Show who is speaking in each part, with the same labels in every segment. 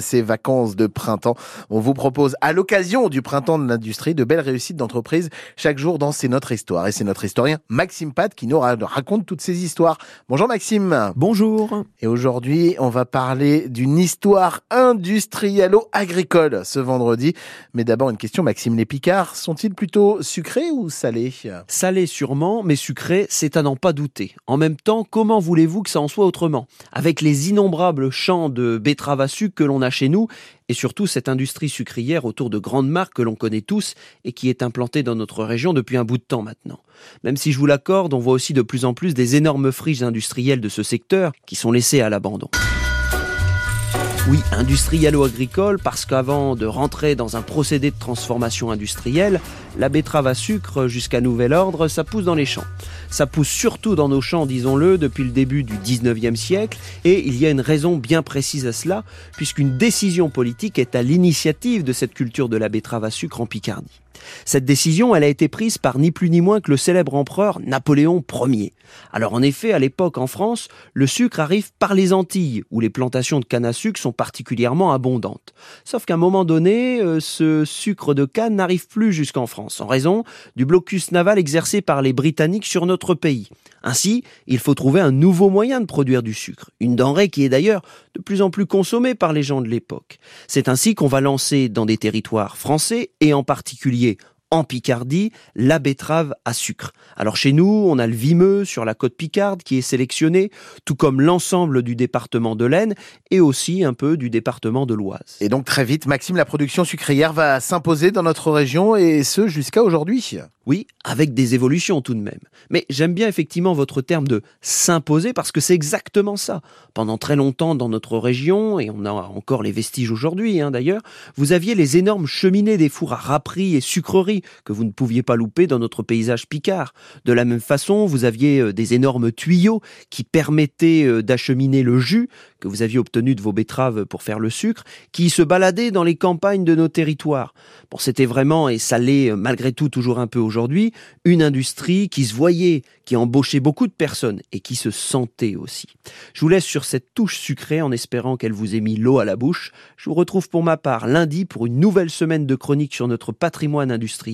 Speaker 1: ces vacances de printemps. On vous propose, à l'occasion du printemps de l'industrie, de belles réussites d'entreprise chaque jour dans C'est notre histoire. Et c'est notre historien Maxime Pat qui nous raconte toutes ces histoires. Bonjour Maxime.
Speaker 2: Bonjour.
Speaker 1: Et aujourd'hui, on va parler d'une histoire industriello-agricole ce vendredi. Mais d'abord, une question, Maxime. Les Picards sont-ils plutôt sucrés ou salés?
Speaker 2: Salés sûrement, mais sucrés, c'est à n'en pas douter. En même temps, comment voulez-vous que ça en soit autrement? Avec les innombrables champs de betteraves à sucre que l'on a chez nous, et surtout cette industrie sucrière autour de grandes marques que l'on connaît tous et qui est implantée dans notre région depuis un bout de temps maintenant. Même si je vous l'accorde, on voit aussi de plus en plus des énormes friches industrielles de ce secteur qui sont laissées à l'abandon. Oui, industrielo-agricole, parce qu'avant de rentrer dans un procédé de transformation industrielle, la betterave à sucre, jusqu'à nouvel ordre, ça pousse dans les champs. Ça pousse surtout dans nos champs, disons-le, depuis le début du 19e siècle, et il y a une raison bien précise à cela, puisqu'une décision politique est à l'initiative de cette culture de la betterave à sucre en Picardie. Cette décision, elle a été prise par ni plus ni moins que le célèbre empereur Napoléon Ier. Alors en effet, à l'époque en France, le sucre arrive par les Antilles, où les plantations de canne à sucre sont particulièrement abondantes. Sauf qu'à un moment donné, euh, ce sucre de canne n'arrive plus jusqu'en France, en raison du blocus naval exercé par les Britanniques sur notre pays. Ainsi, il faut trouver un nouveau moyen de produire du sucre, une denrée qui est d'ailleurs de plus en plus consommée par les gens de l'époque. C'est ainsi qu'on va lancer dans des territoires français, et en particulier en Picardie, la betterave à sucre. Alors chez nous, on a le Vimeux sur la côte Picarde qui est sélectionné, tout comme l'ensemble du département de l'Aisne et aussi un peu du département de l'Oise.
Speaker 1: Et donc très vite, Maxime, la production sucrière va s'imposer dans notre région et ce jusqu'à aujourd'hui.
Speaker 2: Oui, avec des évolutions tout de même. Mais j'aime bien effectivement votre terme de s'imposer parce que c'est exactement ça. Pendant très longtemps dans notre région, et on a encore les vestiges aujourd'hui hein, d'ailleurs, vous aviez les énormes cheminées des fours à râperie et sucreries que vous ne pouviez pas louper dans notre paysage picard. De la même façon, vous aviez euh, des énormes tuyaux qui permettaient euh, d'acheminer le jus que vous aviez obtenu de vos betteraves pour faire le sucre, qui se baladaient dans les campagnes de nos territoires. Bon, c'était vraiment, et ça l'est euh, malgré tout toujours un peu aujourd'hui, une industrie qui se voyait, qui embauchait beaucoup de personnes et qui se sentait aussi. Je vous laisse sur cette touche sucrée en espérant qu'elle vous ait mis l'eau à la bouche. Je vous retrouve pour ma part lundi pour une nouvelle semaine de chronique sur notre patrimoine industriel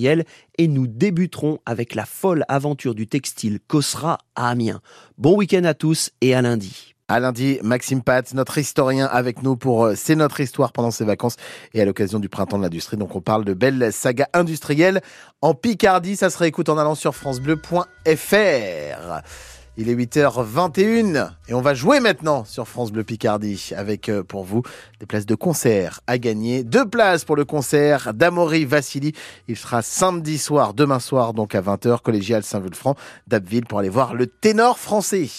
Speaker 2: et nous débuterons avec la folle aventure du textile Cosra à Amiens. Bon week-end à tous et à lundi.
Speaker 1: À lundi, Maxime Pat, notre historien avec nous pour euh, C'est notre histoire pendant ses vacances et à l'occasion du printemps de l'industrie. Donc on parle de belles sagas industrielles en Picardie. Ça se réécoute en allant sur francebleu.fr. Il est 8h21 et on va jouer maintenant sur France Bleu Picardie avec euh, pour vous des places de concert à gagner. Deux places pour le concert d'Amaury Vassili. Il sera samedi soir, demain soir donc à 20h, collégial Saint-Vulfranc d'Abbeville pour aller voir le ténor français.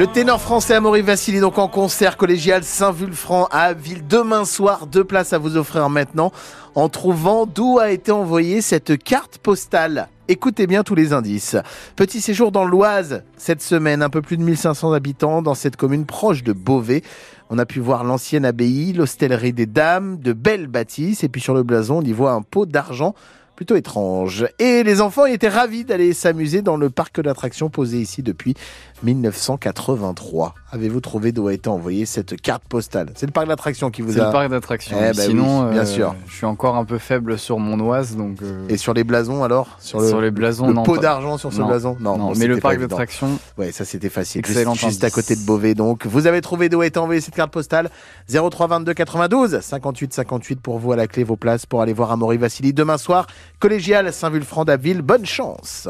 Speaker 1: Le ténor français Amaury Vassili donc en concert collégial Saint-Vulfranc à Ville demain soir. Deux places à vous offrir maintenant en trouvant d'où a été envoyée cette carte postale. Écoutez bien tous les indices. Petit séjour dans l'Oise cette semaine, un peu plus de 1500 habitants dans cette commune proche de Beauvais. On a pu voir l'ancienne abbaye, l'hostellerie des dames, de belles bâtisses et puis sur le blason on y voit un pot d'argent plutôt étrange. Et les enfants étaient ravis d'aller s'amuser dans le parc d'attractions posé ici depuis 1983. Avez-vous trouvé d'où a été envoyée cette carte postale? C'est le parc d'attractions qui vous a...
Speaker 3: C'est le parc d'attractions.
Speaker 1: Eh ben
Speaker 3: Sinon,
Speaker 1: bien
Speaker 3: euh,
Speaker 1: sûr.
Speaker 3: je suis encore un peu faible sur mon oise, donc... euh,
Speaker 1: Et sur les blasons alors? Sur, le,
Speaker 3: Sur les blasons,
Speaker 1: le
Speaker 3: non,
Speaker 1: pot
Speaker 3: pas-
Speaker 1: d'argent sur ce
Speaker 3: non,
Speaker 1: blason?
Speaker 3: Non,
Speaker 1: bon,
Speaker 3: mais le parc d'attractions,
Speaker 1: Ouais, ça c'était facile.
Speaker 3: Excellent
Speaker 1: Juste, juste à côté de Beauvais. Donc, vous avez trouvé d'où a été envoyée cette carte postale? 03 22 92 58 58 pour vous à la clé vos places pour aller voir Amaury Vassili demain soir. Collégial Saint-Vulfranc d'Aville. Bonne chance.